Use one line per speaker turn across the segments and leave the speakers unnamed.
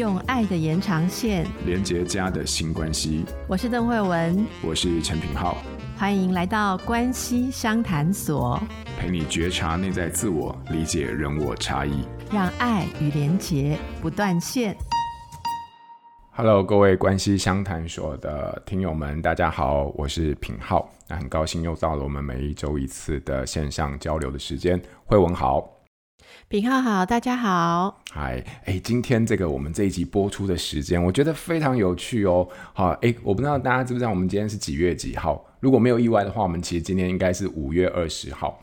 用爱的延长线
连接家的新关系。
我是邓慧文，
我是陈品浩，
欢迎来到关系商谈所，
陪你觉察内在自我，理解人我差异，
让爱与连结不断线。
Hello，各位关系相谈所的听友们，大家好，我是品浩。那很高兴又到了我们每一周一次的线上交流的时间。慧文好。
品浩好，大家好。
嗨，哎，今天这个我们这一集播出的时间，我觉得非常有趣哦。好，哎，我不知道大家知不知道我们今天是几月几号？如果没有意外的话，我们其实今天应该是五月二十号。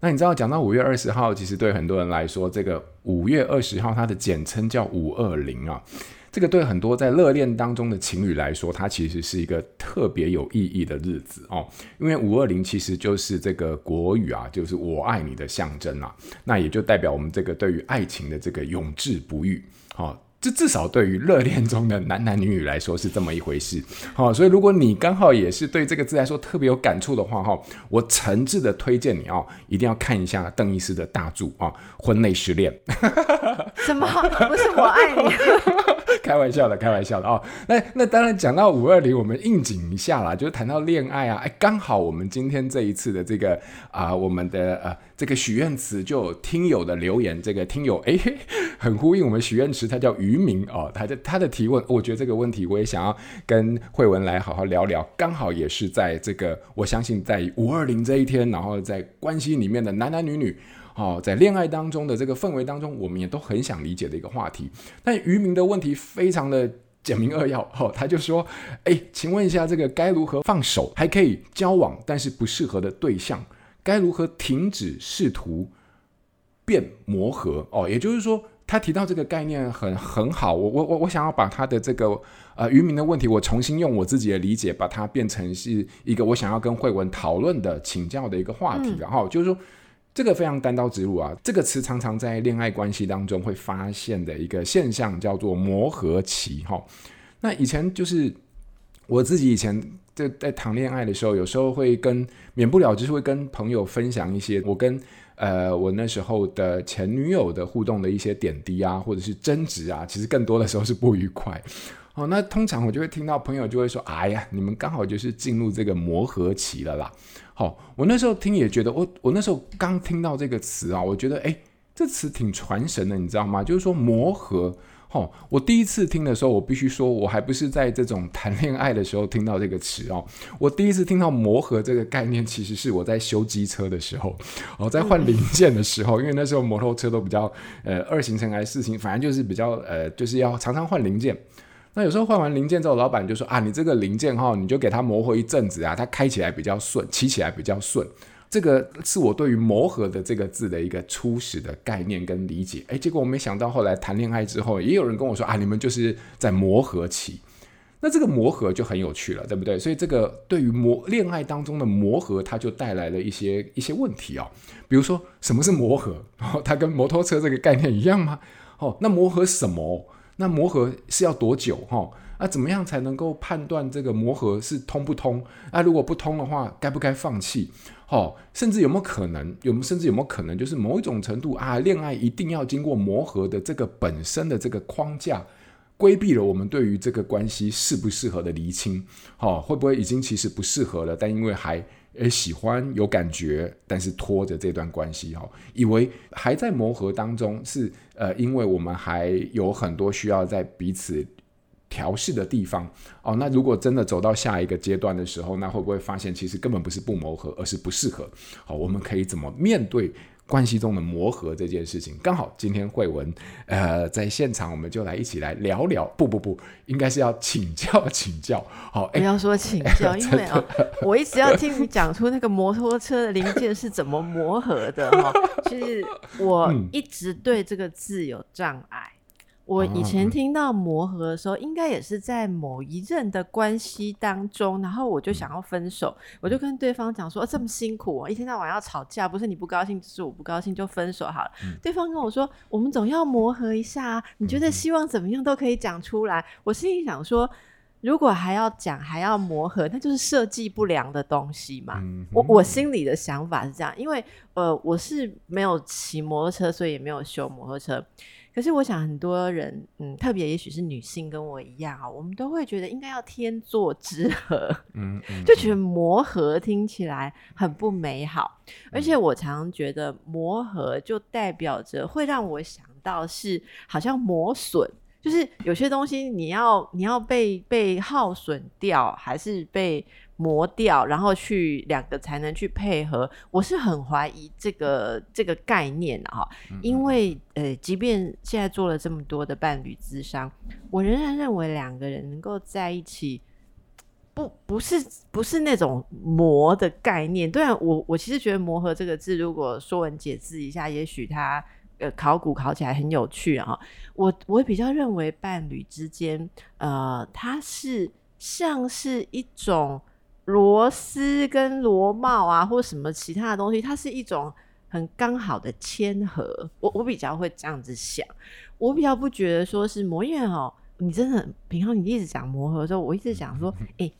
那你知道讲到五月二十号，其实对很多人来说，这个五月二十号它的简称叫五二零啊。这个对很多在热恋当中的情侣来说，它其实是一个特别有意义的日子哦。因为五二零其实就是这个国语啊，就是我爱你的象征啊。那也就代表我们这个对于爱情的这个永志不渝。哦。这至少对于热恋中的男男女女来说是这么一回事。好，所以如果你刚好也是对这个字来说特别有感触的话，哈，我诚挚的推荐你哦，一定要看一下邓医师的大著啊，《婚内失恋》。
什么？不是我爱你？
开玩笑的，开玩笑的哦。那那当然讲到五二零，我们应景一下啦，就是谈到恋爱啊，哎，刚好我们今天这一次的这个啊、我们的呃这个许愿池就有听友的留言，这个听友哎，很呼应我们许愿池，他叫渔民哦，他的他的提问，我觉得这个问题我也想要跟慧文来好好聊聊，刚好也是在这个我相信在五二零这一天，然后在关系里面的男男女女。哦，在恋爱当中的这个氛围当中，我们也都很想理解的一个话题。但渔民的问题非常的简明扼要，哦，他就说：“哎，请问一下，这个该如何放手，还可以交往，但是不适合的对象，该如何停止试图变磨合？”哦，也就是说，他提到这个概念很很好。我我我我想要把他的这个呃渔民的问题，我重新用我自己的理解，把它变成是一个我想要跟惠文讨论的、请教的一个话题。然后、就是说。这个非常单刀直入啊！这个词常常在恋爱关系当中会发现的一个现象，叫做磨合期。哈，那以前就是我自己以前在在谈恋爱的时候，有时候会跟免不了就是会跟朋友分享一些我跟呃我那时候的前女友的互动的一些点滴啊，或者是争执啊，其实更多的时候是不愉快。哦，那通常我就会听到朋友就会说：“哎呀，你们刚好就是进入这个磨合期了啦。”好，我那时候听也觉得，我我那时候刚听到这个词啊，我觉得哎，这词挺传神的，你知道吗？就是说磨合。哦，我第一次听的时候，我必须说，我还不是在这种谈恋爱的时候听到这个词哦。我第一次听到磨合这个概念，其实是我在修机车的时候，哦，在换零件的时候，因为那时候摩托车都比较呃二行程还是四行，反正就是比较呃就是要常常换零件。那有时候换完零件之后，老板就说啊，你这个零件哈，你就给它磨合一阵子啊，它开起来比较顺，骑起来比较顺。这个是我对于磨合的这个字的一个初始的概念跟理解。哎，结果我没想到后来谈恋爱之后，也有人跟我说啊，你们就是在磨合期。那这个磨合就很有趣了，对不对？所以这个对于磨恋爱当中的磨合，它就带来了一些一些问题哦。比如说，什么是磨合？哦，它跟摩托车这个概念一样吗？哦，那磨合什么？那磨合是要多久哈？那，怎么样才能够判断这个磨合是通不通？那，如果不通的话，该不该放弃？哦，甚至有没有可能？有甚至有没有可能，就是某一种程度啊，恋爱一定要经过磨合的这个本身的这个框架，规避了我们对于这个关系适不适合的厘清。哦，会不会已经其实不适合了？但因为还诶喜欢有感觉，但是拖着这段关系哈，以为还在磨合当中，是呃，因为我们还有很多需要在彼此调试的地方哦。那如果真的走到下一个阶段的时候，那会不会发现其实根本不是不磨合，而是不适合？好，我们可以怎么面对？关系中的磨合这件事情，刚好今天慧文呃在现场，我们就来一起来聊聊。不不不，应该是要请教请教。好，不要说请 教，
欸、因为啊，我一直要听你讲出那个摩托车的零件是怎么磨合的哈。其实我一直对这个字有障碍。我以前听到磨合的时候，应该也是在某一任的关系当中，然后我就想要分手，我就跟对方讲说：“这么辛苦哦，一天到晚要吵架，不是你不高兴，就是我不高兴，就分手好了。”对方跟我说：“我们总要磨合一下啊，你觉得希望怎么样都可以讲出来。”我心里想说。如果还要讲还要磨合，那就是设计不良的东西嘛。
嗯、
我我心里的想法是这样，因为呃我是没有骑摩托车，所以也没有修摩托车。可是我想很多人，嗯，特别也许是女性跟我一样啊，我们都会觉得应该要天作之合，
嗯，嗯，
就觉得磨合听起来很不美好。而且我常常觉得磨合就代表着会让我想到是好像磨损。就是有些东西你要你要被被耗损掉，还是被磨掉，然后去两个才能去配合。我是很怀疑这个这个概念的哈，因为呃，即便现在做了这么多的伴侣智商，我仍然认为两个人能够在一起，不不是不是那种磨的概念。对啊，我我其实觉得磨合这个字，如果说文解字一下，也许它。呃，考古考起来很有趣啊！我我比较认为伴侣之间，呃，它是像是一种螺丝跟螺帽啊，或什么其他的东西，它是一种很刚好的谦和。我我比较会这样子想，我比较不觉得说是磨，因为哦，你真的平常你一直讲磨合的时候，我一直讲说，哎、欸，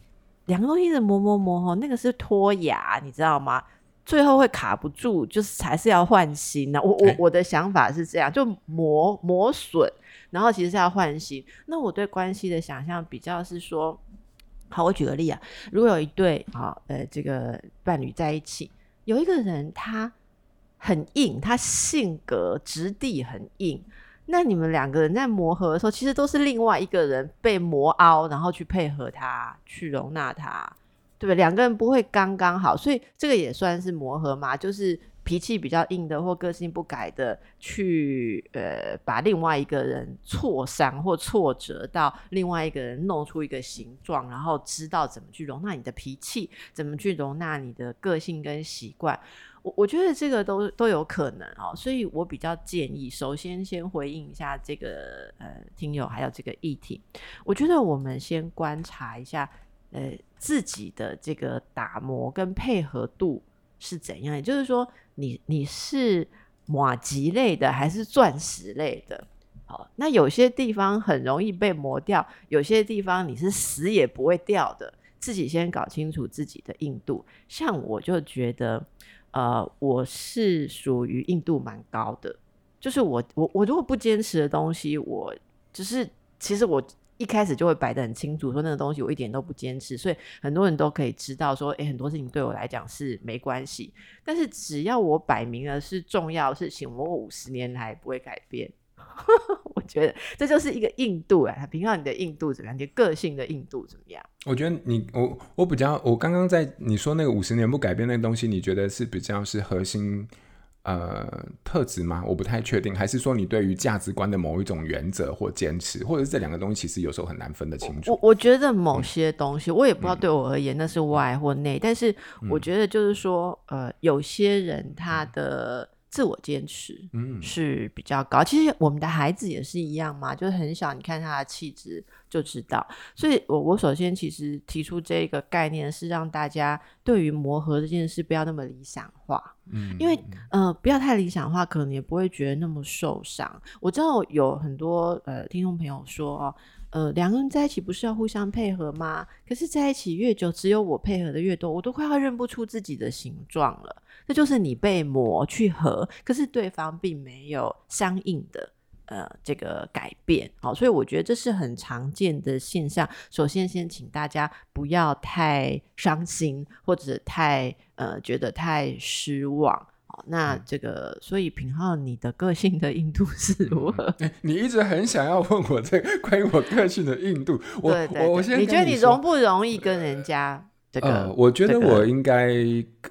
两个东西一直磨磨磨，那个是脱牙，你知道吗？最后会卡不住，就是还是要换新的。我我我的想法是这样，就磨磨损，然后其实是要换新。那我对关系的想象比较是说，好，我举个例啊，如果有一对啊，呃，这个伴侣在一起，有一个人他很硬，他性格质地很硬，那你们两个人在磨合的时候，其实都是另外一个人被磨凹，然后去配合他，去容纳他。对不对？两个人不会刚刚好，所以这个也算是磨合嘛，就是脾气比较硬的或个性不改的，去呃把另外一个人挫伤或挫折到另外一个人弄出一个形状，然后知道怎么去容纳你的脾气，怎么去容纳你的个性跟习惯。我我觉得这个都都有可能哦，所以我比较建议，首先先回应一下这个呃听友还有这个议题，我觉得我们先观察一下。呃，自己的这个打磨跟配合度是怎样？也就是说你，你是马吉类的还是钻石类的？好，那有些地方很容易被磨掉，有些地方你是死也不会掉的。自己先搞清楚自己的硬度。像我就觉得，呃，我是属于硬度蛮高的，就是我我我如果不坚持的东西，我只是其实我。一开始就会摆得很清楚，说那个东西我一点都不坚持，所以很多人都可以知道说，诶，很多事情对我来讲是没关系。但是只要我摆明了是重要的事情，我五十年来不会改变。我觉得这就是一个硬度啊，平常你的硬度怎么样？你个性的硬度怎么样？
我觉得你我我比较，我刚刚在你说那个五十年不改变那个东西，你觉得是比较是核心？呃，特质吗？我不太确定，还是说你对于价值观的某一种原则或坚持，或者是这两个东西其实有时候很难分得清楚。
我我觉得某些东西，嗯、我也不知道对我而言那是外或内，嗯、但是我觉得就是说，呃，有些人他的自我坚持嗯是比较高。嗯、其实我们的孩子也是一样嘛，就是很小，你看他的气质就知道。所以我我首先其实提出这个概念是让大家对于磨合这件事不要那么理想化。嗯，因为呃，不要太理想化，可能也不会觉得那么受伤。我知道有很多呃听众朋友说哦，呃，两个人在一起不是要互相配合吗？可是在一起越久，只有我配合的越多，我都快要认不出自己的形状了。这就是你被磨去合，可是对方并没有相应的。呃，这个改变，好，所以我觉得这是很常见的现象。首先，先请大家不要太伤心，或者太呃觉得太失望。好，那这个，所以平浩，你的个性的硬度是 如何？
欸，你一直很想要问我这个关于我个性的硬度，我我我先，
你觉得你容不容易跟人家？这个、
呃，我觉得我应该，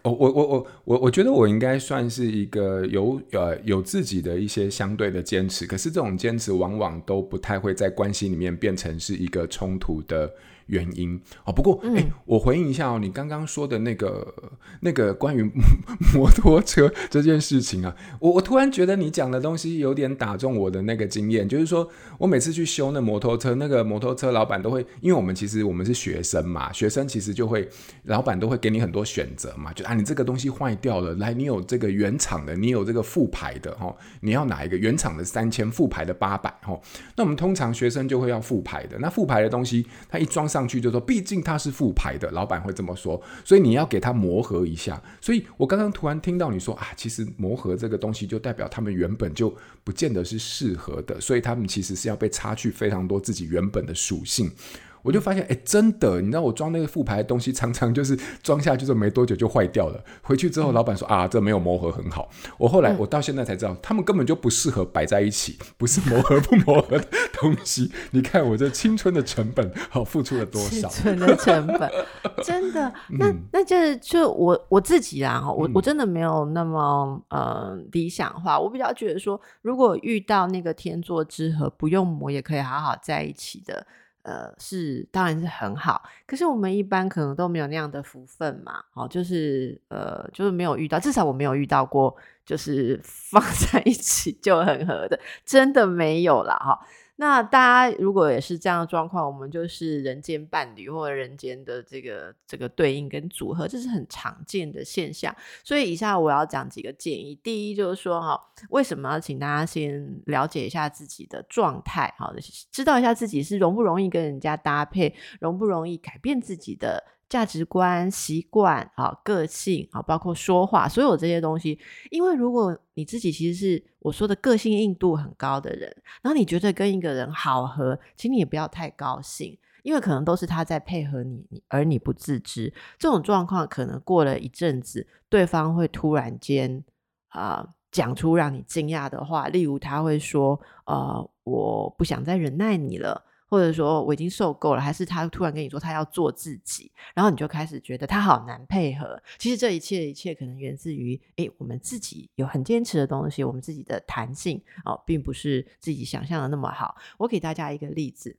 我我我我我我觉得我应该算是一个有呃有自己的一些相对的坚持，可是这种坚持往往都不太会在关系里面变成是一个冲突的。原因。哦，不过哎、我回应一下哦，你刚刚说的那个那个关于 摩托车这件事情啊，我我突然觉得你讲的东西有点打中我的那个经验，就是说我每次去修那摩托车，那个摩托车老板都会，因为我们其实我们是学生嘛，学生其实就会老板都会给你很多选择嘛，就啊你这个东西坏掉了，来你有这个原厂的，你有这个副牌的哈，你要哪一个原厂的三千，副牌的八百哈，那我们通常学生就会要副牌的，那副牌的东西它一装上去就说，毕竟他是复牌的，老板会这么说，所以你要给他磨合一下。所以我刚刚突然听到你说啊，其实磨合这个东西就代表他们原本就不见得是适合的，所以他们其实是要被擦去非常多自己原本的属性。我就发现，哎、欸，真的，你知道我装那个副牌的东西，常常就是装下去之后没多久就坏掉了。回去之后，老板说啊，这没有磨合很好。我后来，我到现在才知道，他们根本就不适合摆在一起，不是磨合不磨合的东西。你看我这青春的成本，好付出了多少？
青春的成本，真的。那那就是就我我自己啦，我我真的没有那么呃理想化。我比较觉得说，如果遇到那个天作之合，不用磨也可以好好在一起的。呃，是，当然是很好。可是我们一般可能都没有那样的福分嘛，哦，就是呃，就是没有遇到，至少我没有遇到过，就是 放在一起就很合的，真的没有啦。哈。那大家如果也是这样的状况，我们就是人间伴侣或者人间的这个这个对应跟组合，这是很常见的现象。所以以下我要讲几个建议。第一就是说哈，为什么要请大家先了解一下自己的状态，好，知道一下自己是容不容易跟人家搭配，容不容易改变自己的。价值观、习惯啊、个性啊，包括说话，所有这些东西。因为如果你自己其实是我说的个性硬度很高的人，然后你觉得跟一个人好合，请你也不要太高兴，因为可能都是他在配合你，而你不自知。这种状况可能过了一阵子，对方会突然间啊讲出让你惊讶的话，例如他会说：“呃，我不想再忍耐你了。”或者说我已经受够了，还是他突然跟你说他要做自己，然后你就开始觉得他好难配合。其实这一切一切可能源自于，诶，我们自己有很坚持的东西，我们自己的弹性哦，并不是自己想象的那么好。我给大家一个例子，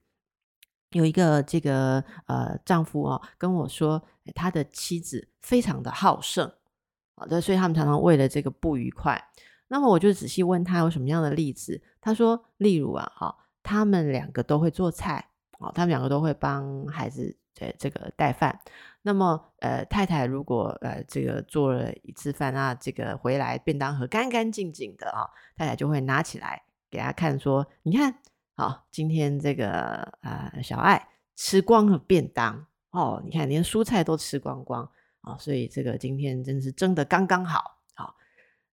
有一个这个呃丈夫哦跟我说，他的妻子非常的好胜，好的，所以他们常常为了这个不愉快。那么我就仔细问他有什么样的例子，他说，例如啊，哈。他们两个都会做菜哦，他们两个都会帮孩子呃这个带饭。那么呃太太如果呃这个做了一次饭啊，这个回来便当盒干干净净的啊、哦，太太就会拿起来给他看说，你看，好、哦，今天这个呃小爱吃光了便当哦，你看连蔬菜都吃光光哦，所以这个今天真是蒸的刚刚好。好、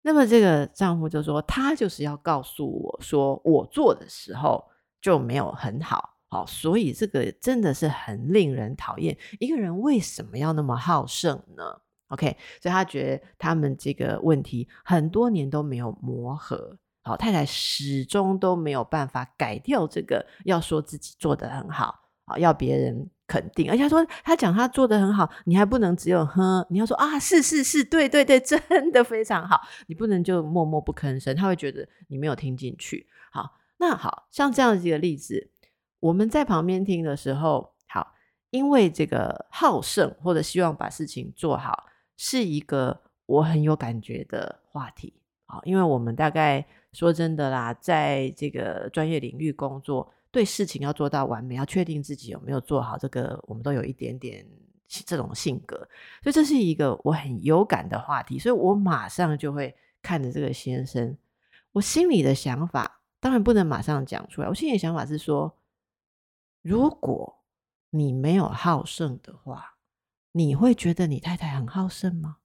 那么这个丈夫就说，他就是要告诉我说，我做的时候。就没有很好，好，所以这个真的是很令人讨厌。一个人为什么要那么好胜呢？OK，所以他觉得他们这个问题很多年都没有磨合，好，太太始终都没有办法改掉这个，要说自己做得很好，好，要别人肯定，而且他说他讲他做得很好，你还不能只有哼，你要说啊，是是是，对对对，真的非常好，你不能就默默不吭声，他会觉得你没有听进去，好。那好像这样几个例子，我们在旁边听的时候，好，因为这个好胜或者希望把事情做好，是一个我很有感觉的话题。好，因为我们大概说真的啦，在这个专业领域工作，对事情要做到完美，要确定自己有没有做好，这个我们都有一点点这种性格，所以这是一个我很有感的话题，所以我马上就会看着这个先生，我心里的想法。当然不能马上讲出来。我现在的想法是说，如果你没有好胜的话，你会觉得你太太很好胜吗？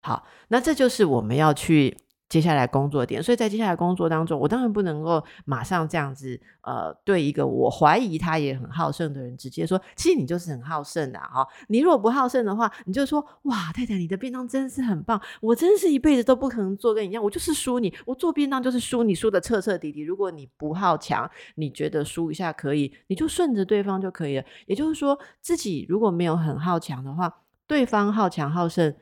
好，那这就是我们要去。接下来工作点，所以在接下来工作当中，我当然不能够马上这样子，呃，对一个我怀疑他也很好胜的人直接说，其实你就是很好胜的哈、你如果不好胜的话，你就说，哇，太太，你的便当真是很棒，我真是一辈子都不可能做跟你一样，我就是输你，我做便当就是输你，输的彻彻底底。如果你不好强，你觉得输一下可以，你就顺着对方就可以了。也就是说，自己如果没有很好强的话，对方好强好胜，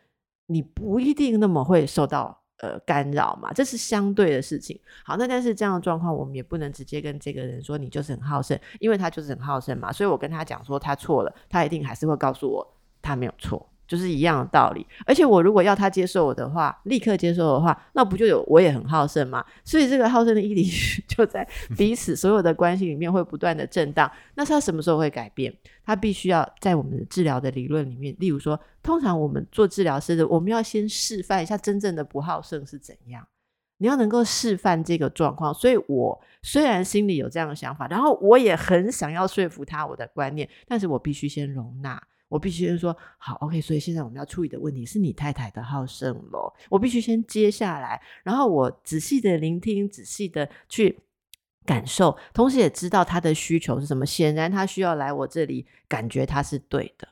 你不一定那么会受到。呃，干扰嘛，这是相对的事情。好，那但是这样的状况，我们也不能直接跟这个人说你就是很好胜，因为他就是很好胜嘛。所以我跟他讲说他错了，他一定还是会告诉我他没有错。就是一样的道理，而且我如果要他接受我的话，立刻接受的话，那不就有我也很好胜吗？所以这个好胜的毅力 就在彼此所有的关系里面会不断的震荡。那他什么时候会改变？他必须要在我们的治疗的理论里面，例如说，通常我们做治疗师的，我们要先示范一下真正的不好胜是怎样。你要能够示范这个状况。所以我虽然心里有这样的想法，然后我也很想要说服他我的观念，但是我必须先容纳，我必须先说好，OK。所以现在我们要处理的问题是你太太的好胜咯，我必须先接下来，然后我仔细的聆听，仔细的去感受，同时也知道他的需求是什么。显然他需要来我这里，感觉他是对的。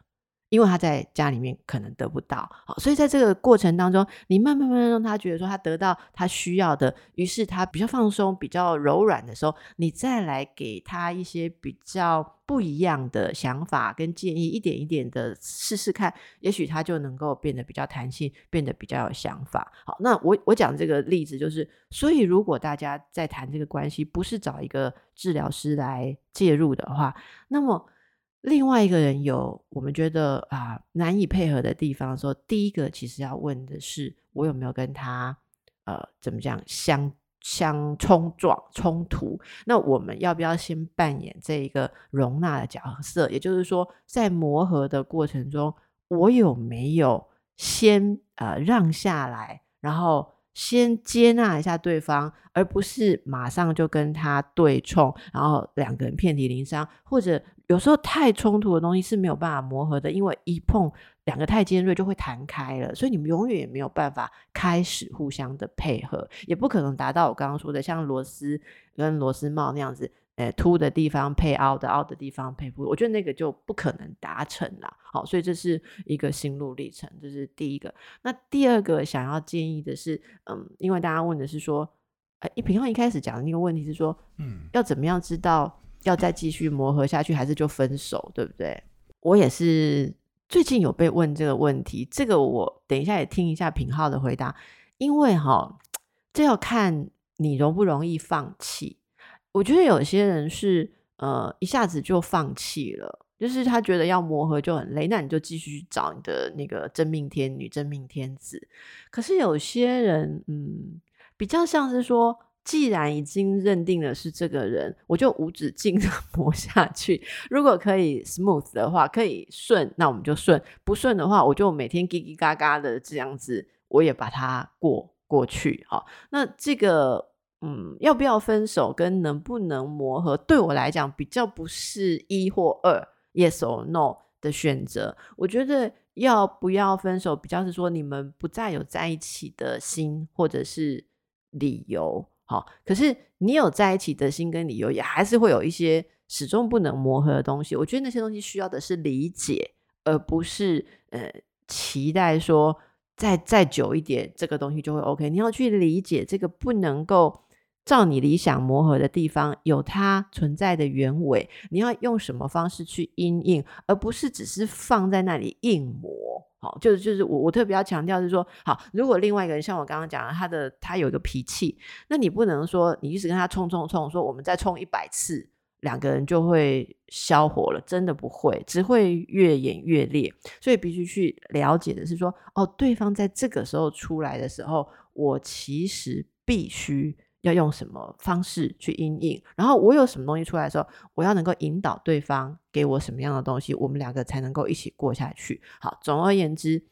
因为他在家里面可能得不到，好，所以在这个过程当中，你慢慢慢慢让他觉得说他得到他需要的，于是他比较放松、比较柔软的时候，你再来给他一些比较不一样的想法跟建议，一点一点的试试看，也许他就能够变得比较弹性，变得比较有想法。好，那我我讲这个例子就是，所以如果大家在谈这个关系，不是找一个治疗师来介入的话，那么。另外一个人有我们觉得啊难以配合的地方的时候，第一个其实要问的是，我有没有跟他呃怎么讲相相冲撞冲突？那我们要不要先扮演这一个容纳的角色？也就是说，在磨合的过程中，我有没有先呃让下来，然后先接纳一下对方，而不是马上就跟他对冲，然后两个人遍体鳞伤，或者。有时候太冲突的东西是没有办法磨合的，因为一碰两个太尖锐就会弹开了，所以你们永远也没有办法开始互相的配合，也不可能达到我刚刚说的像螺丝跟螺丝帽那样子，呃，凸的地方配凹的，凹的地方配不，我觉得那个就不可能达成了。好，所以这是一个心路历程，这是第一个。那第二个想要建议的是，嗯，因为大家问的是说，呃，一平常一开始讲的那个问题是说，嗯，要怎么样知道？要再继续磨合下去，还是就分手，对不对？我也是最近有被问这个问题，这个我等一下也听一下品浩的回答，因为哈，这要看你容不容易放弃。我觉得有些人是呃一下子就放弃了，就是他觉得要磨合就很累，那你就继续找你的那个真命天女、真命天子。可是有些人，嗯，比较像是说。既然已经认定了是这个人，我就无止境的磨 下去。如果可以 smooth 的话，可以顺，那我们就顺；不顺的话，我就每天叽叽嘎嘎的这样子，我也把它过过去。好，那这个嗯，要不要分手跟能不能磨合，对我来讲比较不是一或二，yes or no 的选择。我觉得要不要分手，比较是说你们不再有在一起的心或者是理由。好，可是你有在一起的心跟理由，也还是会有一些始终不能磨合的东西。我觉得那些东西需要的是理解，而不是呃期待说再再久一点，这个东西就会 OK。你要去理解这个不能够照你理想磨合的地方，有它存在的原委。你要用什么方式去因应，而不是只是放在那里硬磨。好，就是就是我我特别要强调是说，好，如果另外一个人像我刚刚讲的，他的他有一个脾气，那你不能说你一直跟他冲冲冲，说我们再冲一百次，两个人就会消火了，真的不会，只会越演越烈。所以必须去了解的是说，哦，对方在这个时候出来的时候，我其实必须。要用什么方式去因应，然后我有什么东西出来的时候，我要能够引导对方给我什么样的东西，我们两个才能够一起过下去。好，总而言之，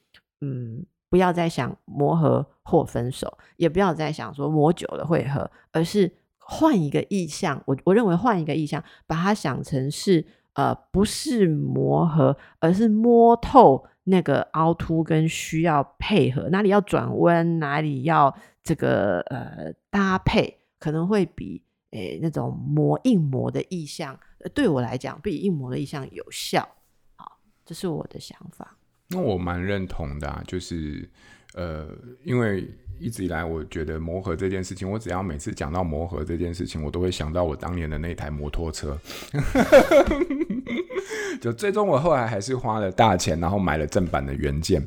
嗯，不要再想磨合或分手，也不要再想说磨久了会合，而是换一个意象。我我认为换一个意象，把它想成是呃，不是磨合，而是摸透那个凹凸跟需要配合，哪里要转弯，哪里要。这个呃搭配可能会比诶那种磨硬磨的意象，对我来讲比硬磨的意象有效。好，这是我的想法。
那我蛮认同的啊，就是呃，因为一直以来我觉得磨合这件事情，我只要每次讲到磨合这件事情，我都会想到我当年的那台摩托车。就最终我后来还是花了大钱，然后买了正版的原件。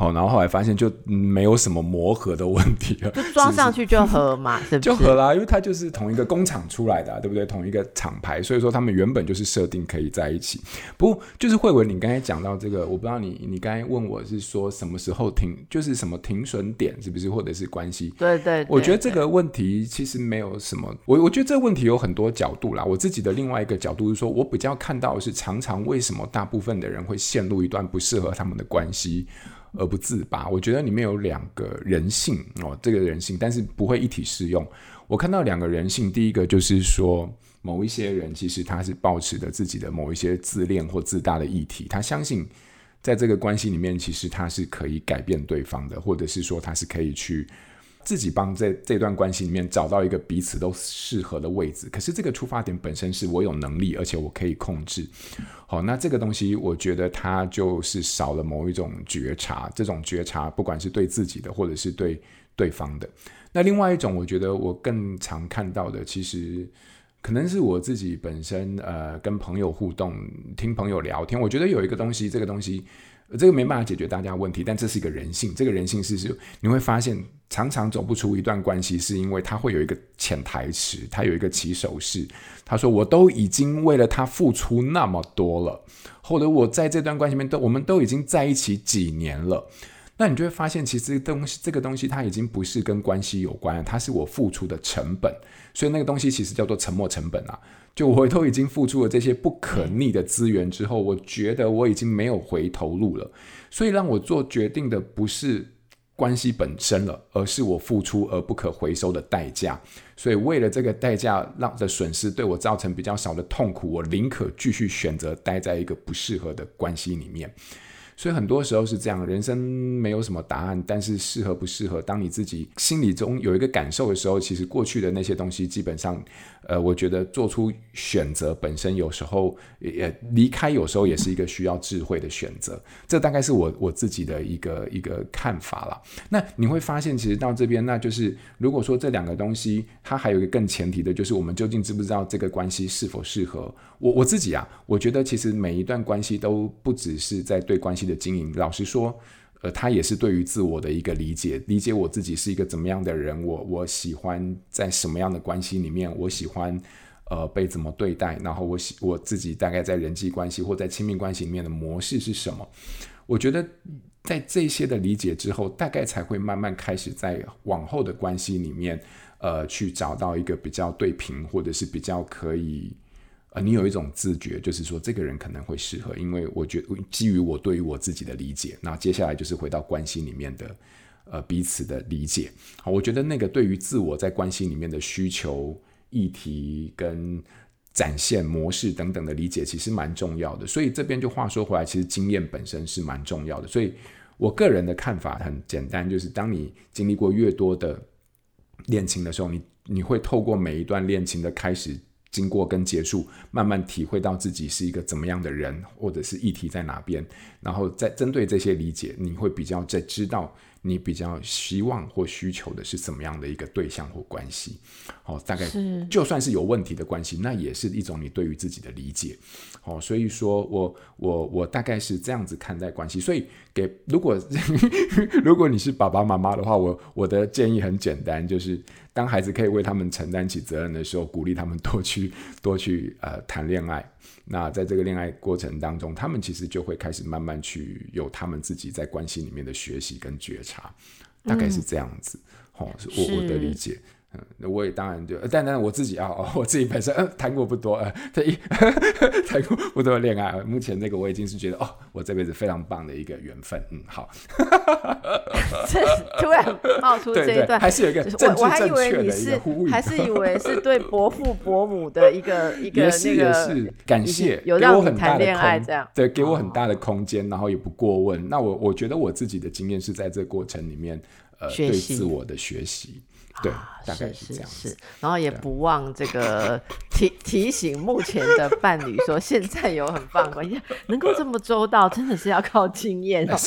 好，然后后来发现就没有什么磨合的问题了，
就装上去就合嘛，是不是？
就合啦，因为它就是同一个工厂出来的啊，对不对？同一个厂牌，所以说他们原本就是设定可以在一起。不过就是慧文，你刚才讲到这个，我不知道你你刚才问我是说什么时候停，就是什么停损点是不是，或者是关系？
对，对对，
我觉得这个问题其实没有什么，我我觉得这个问题有很多角度啦。我自己的另外一个角度是说，我比较看到的是常常为什么大部分的人会陷入一段不适合他们的关系。而不自拔。我觉得里面有两个人性哦，这个人性，但是不会一体适用。我看到两个人性，第一个就是说，某一些人其实他是抱持着自己的某一些自恋或自大的议题，他相信在这个关系里面，其实他是可以改变对方的，或者是说他是可以去。自己帮在这段关系里面找到一个彼此都适合的位置，可是这个出发点本身是我有能力，而且我可以控制。好，那这个东西我觉得它就是少了某一种觉察，这种觉察不管是对自己的，或者是对对方的。那另外一种，我觉得我更常看到的，其实可能是我自己本身呃跟朋友互动，听朋友聊天，我觉得有一个东西，这个东西。这个没办法解决大家问题，但这是一个人性。这个人性是是，你会发现常常走不出一段关系，是因为他会有一个潜台词，他有一个起手式。他说：“我都已经为了他付出那么多了，或者我在这段关系里面都，我们都已经在一起几年了。”那你就会发现，其实东西这个东西它已经不是跟关系有关，它是我付出的成本。所以那个东西其实叫做沉没成本啊。就我都已经付出了这些不可逆的资源之后，我觉得我已经没有回头路了。所以让我做决定的不是关系本身了，而是我付出而不可回收的代价。所以为了这个代价让的损失对我造成比较少的痛苦，我宁可继续选择待在一个不适合的关系里面。所以很多时候是这样，人生没有什么答案，但是适合不适合，当你自己心里中有一个感受的时候，其实过去的那些东西基本上，呃，我觉得做出选择本身有时候也离开，有时候也是一个需要智慧的选择。这大概是我我自己的一个一个看法了。那你会发现，其实到这边，那就是如果说这两个东西，它还有一个更前提的，就是我们究竟知不知道这个关系是否适合？我我自己啊，我觉得其实每一段关系都不只是在对关系的经营，老实说，呃，他也是对于自我的一个理解，理解我自己是一个怎么样的人，我我喜欢在什么样的关系里面，我喜欢呃被怎么对待，然后我喜我自己大概在人际关系或在亲密关系里面的模式是什么？我觉得在这些的理解之后，大概才会慢慢开始在往后的关系里面，呃，去找到一个比较对平，或者是比较可以。呃，你有一种自觉，就是说这个人可能会适合，因为我觉得基于我对于我自己的理解，那接下来就是回到关系里面的呃彼此的理解。好，我觉得那个对于自我在关系里面的需求、议题跟展现模式等等的理解，其实蛮重要的。所以这边就话说回来，其实经验本身是蛮重要的。所以我个人的看法很简单，就是当你经历过越多的恋情的时候，你你会透过每一段恋情的开始。经过跟结束，慢慢体会到自己是一个怎么样的人，或者是议题在哪边，然后再针对这些理解，你会比较在知道你比较希望或需求的是怎么样的一个对象或关系。哦，大概就算是有问题的关系，那也是一种你对于自己的理解。哦，所以说我我我大概是这样子看待关系。所以给如果 如果你是爸爸妈妈的话，我我的建议很简单，就是。当孩子可以为他们承担起责任的时候，鼓励他们多去多去呃谈恋爱。那在这个恋爱过程当中，他们其实就会开始慢慢去有他们自己在关系里面的学习跟觉察，大概是这样子。好、嗯哦，是我我的理解。嗯，那我也当然就，但但我自己啊，哦，我自己本身呃谈过不多呃，对，谈过不多 恋爱。目前这个我已经是觉得哦，我这辈子非常棒的一个缘分。嗯，好。
这突然冒出这一段，对对还是有一个政治正确的一个呼吁。我还以为你是，还是以为是对伯父 伯母的一个一个那个
是感谢，
有让你谈恋爱这样，
对，给我很大的空间，然后也不过问。那我我觉得我自己的经验是在这个过程里面，呃，对自我的学习。对，大概是这样。是是是，然后也不忘这个提提醒目前的伴侣说，现在有很棒的关系，能够这么周到，真的是要靠经验哦。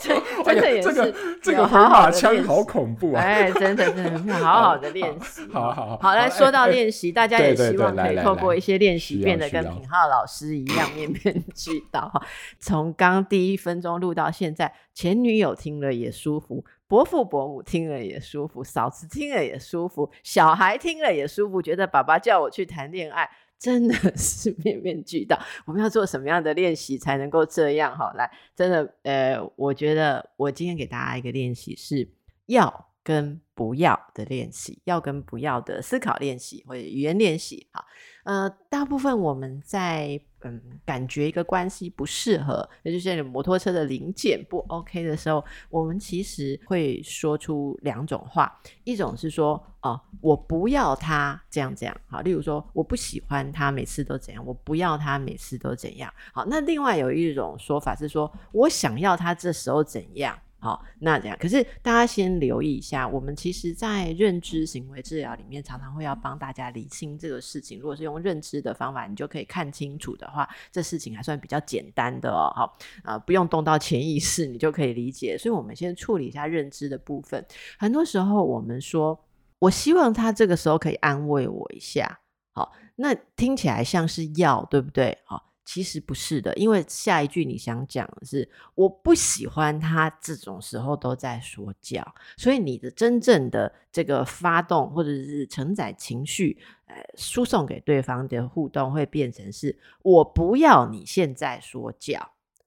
真的也是，这个这个好好的练习，好恐怖啊！哎，真的真的好好的 练习。好好好，好来说到练习，大家也希望可以透过一些练习，变得跟品浩老师一样面面俱到哈。从刚第一分钟录到现在，前女友听了也舒服。伯父伯母听了也舒服，嫂子听了也舒服，小孩听了也舒服，觉得爸爸叫我去谈恋爱，真的 是面面俱到。我们要做什么样的练习才能够这样？好，来，真的，呃，我觉得我今天给大家一个练习是要跟不要的练习，要跟不要的思考练习或者语言练习。好，呃，大部分我们在
嗯，感觉一个关系不适合，也就是摩托车的零件不 OK 的时候，我们其实会说出两种话，一种是说，哦，我不要他这样这样，好，例如说，我不喜欢他每次都怎样，我不要他每次都怎样，好，那另外有一种说法是说，我想要他这时候怎样。好，那这样，可是大家先留意一下，我们其实，在认知行为治疗里面，常常会要帮大家理清这个事情。如果是用认知的方法，你就可以看清楚的话，这事情还算比较简单的哦。好，啊，不用动到潜意识，你就可以理解。所以，我们先处理一下认知的部分。很多时候，我们说，我希望他这个时候可以安慰我一下。好，那听起来像是要，对不对？好。其实不是的，因为下一句你想讲的是我不喜欢他这种时候都在说教，所以你的真正的这个发动或者是承载情绪，呃，输送给对方的互动会变成是我不要你现在说教，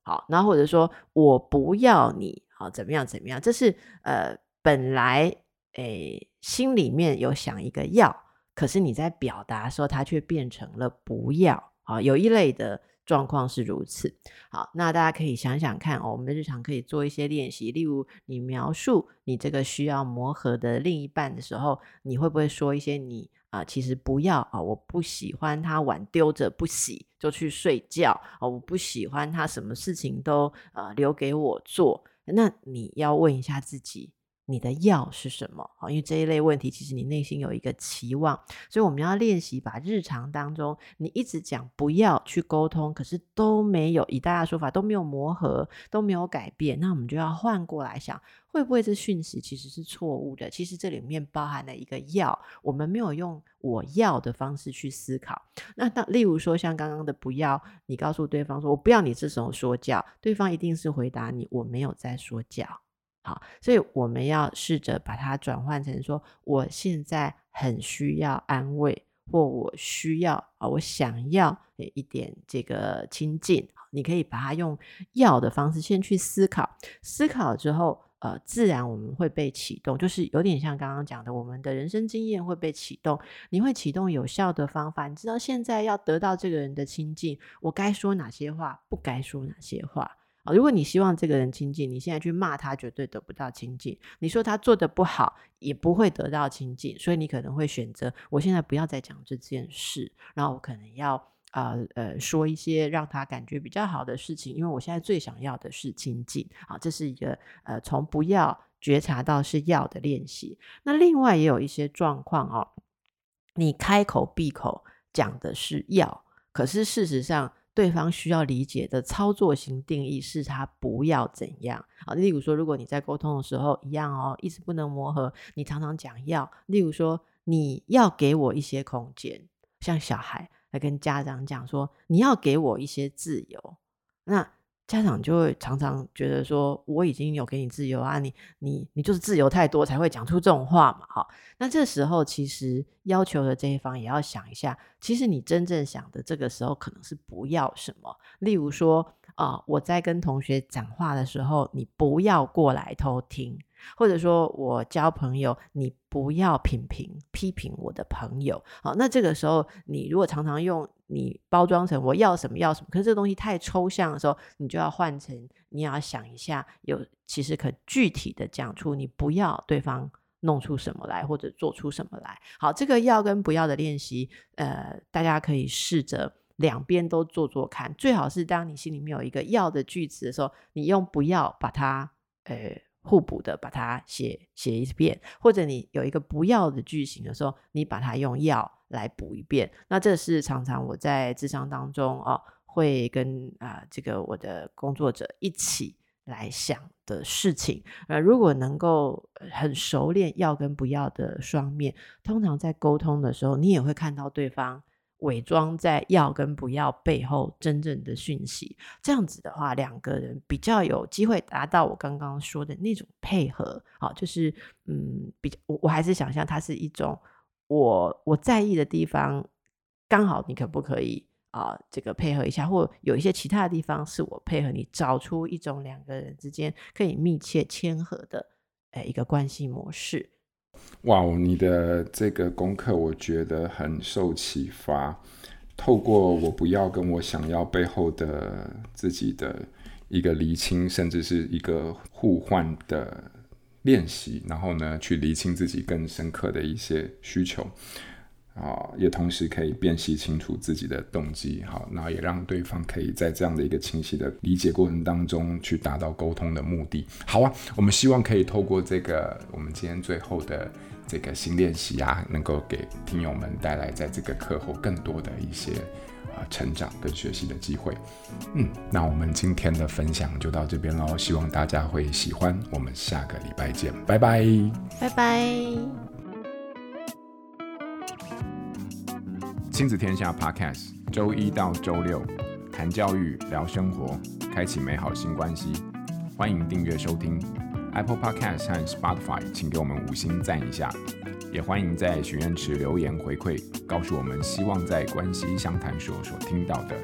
好，然后或者说我不要你好怎么样怎么样，这是呃本来诶心里面有想一个要，可是你在表达的时候，它却变成了不要，好，有一类的。状况是如此，好，那大家可以想想看哦，我们日常可以做一些练习，例如你描述你这个需要磨合的另一半的时候，你会不会说一些你啊、其实不要啊、我不喜欢他碗丢着不洗就去睡觉哦，我不喜欢他什么事情都呃留给我做，那你要问一下自己。你的要是什么？好，因为这一类问题，其实你内心有一个期望，所以我们要练习把日常当中你一直讲不要去沟通，可是都没有以大家说法都没有磨合，都没有改变，那我们就要换过来想，会不会这讯息其实是错误的？其实这里面包含了一个要，我们没有用我要的方式去思考。那当例如说像刚刚的不要，你告诉对方说我不要你这时候说教，对方一定是回答你我没有在说教。好，所以我们要试着把它转换成说，我现在很需要安慰，或我需要啊，我想要一点这个亲近。你可以把它用要的方式先去思考，思考之后，呃，自然我们会被启动，就是有点像刚刚讲的，我们的人生经验会被启动，你会启动有效的方法，你知道现在要得到这个人的亲近，我该说哪些话，不该说哪些话。如果你希望这个人亲近，你现在去骂他，绝对得不到亲近。你说他做的不好，也不会得到亲近。所以你可能会选择，我现在不要再讲这件事，然后我可能要呃呃说一些让他感觉比较好的事情，因为我现在最想要的是亲近。好，这是一个呃从不要觉察到是要的练习。那另外也有一些状况哦，你开口闭口讲的是要，可是事实上。对方需要理解的操作型定义是他不要怎样啊？例如说，如果你在沟通的时候一样哦，一直不能磨合，你常常讲要，例如说你要给我一些空间，像小孩来跟家长讲说你要给我一些自由，那。家长就会常常觉得说，我已经有给你自由啊，你你你就是自由太多才会讲出这种话嘛，哈。那这时候其实要求的这一方也要想一下，其实你真正想的这个时候可能是不要什么，例如说啊、我在跟同学讲话的时候，你不要过来偷听。或者说我交朋友，你不要品评批评我的朋友。好，那这个时候你如果常常用你包装成我要什么要什么，可是这东西太抽象的时候，你就要换成你要想一下，有其实可具体的讲出你不要对方弄出什么来，或者做出什么来。好，这个要跟不要的练习，呃，大家可以试着两边都做做看。最好是当你心里面有一个要的句子的时候，你用不要把它，呃。互补的把它写写一遍，或者你有一个不要的句型的时候，你把它用要来补一遍。那这是常常我在智商当中哦，会跟啊、这个我的工作者一起来想的事情。呃，如果能够很熟练要跟不要的双面，通常在沟通的时候，你也会看到对方。伪装在要跟不要背后真正的讯息，这样子的话，两个人比较有机会达到我刚刚说的那种配合。好，就是嗯，比较我我还是想象它是一种我我在意的地方，刚好你可不可以啊、这个配合一下，或有一些其他的地方是我配合你，找出一种两个人之间可以密切谦和的诶一个关系模式。哇，
你的这个功课我觉得很受启发。透过我不要跟我想要背后的自己的一个厘清，甚至是一个互换的练习，然后呢，去厘清自己更深刻的一些需求。啊，也同时可以辨析清楚自己的动机，好，那也让对方可以在这样的一个清晰的理解过程当中去达到沟通的目的。好啊，我们希望可以透过这个我们今天最后的这个新练习啊，能够给听友们带来在这个课后更多的一些啊成长跟学习的机会。嗯，那我们今天的分享就到这边喽，希望大家会喜欢。我们下个礼拜见，拜拜，
拜拜。
亲子天下 Podcast，周一到周六谈教育、聊生活，开启美好新关系。欢迎订阅收听 Apple Podcast 和 Spotify，请给我们五星赞一下。也欢迎在许愿池留言回馈，告诉我们希望在关系相谈所所听到的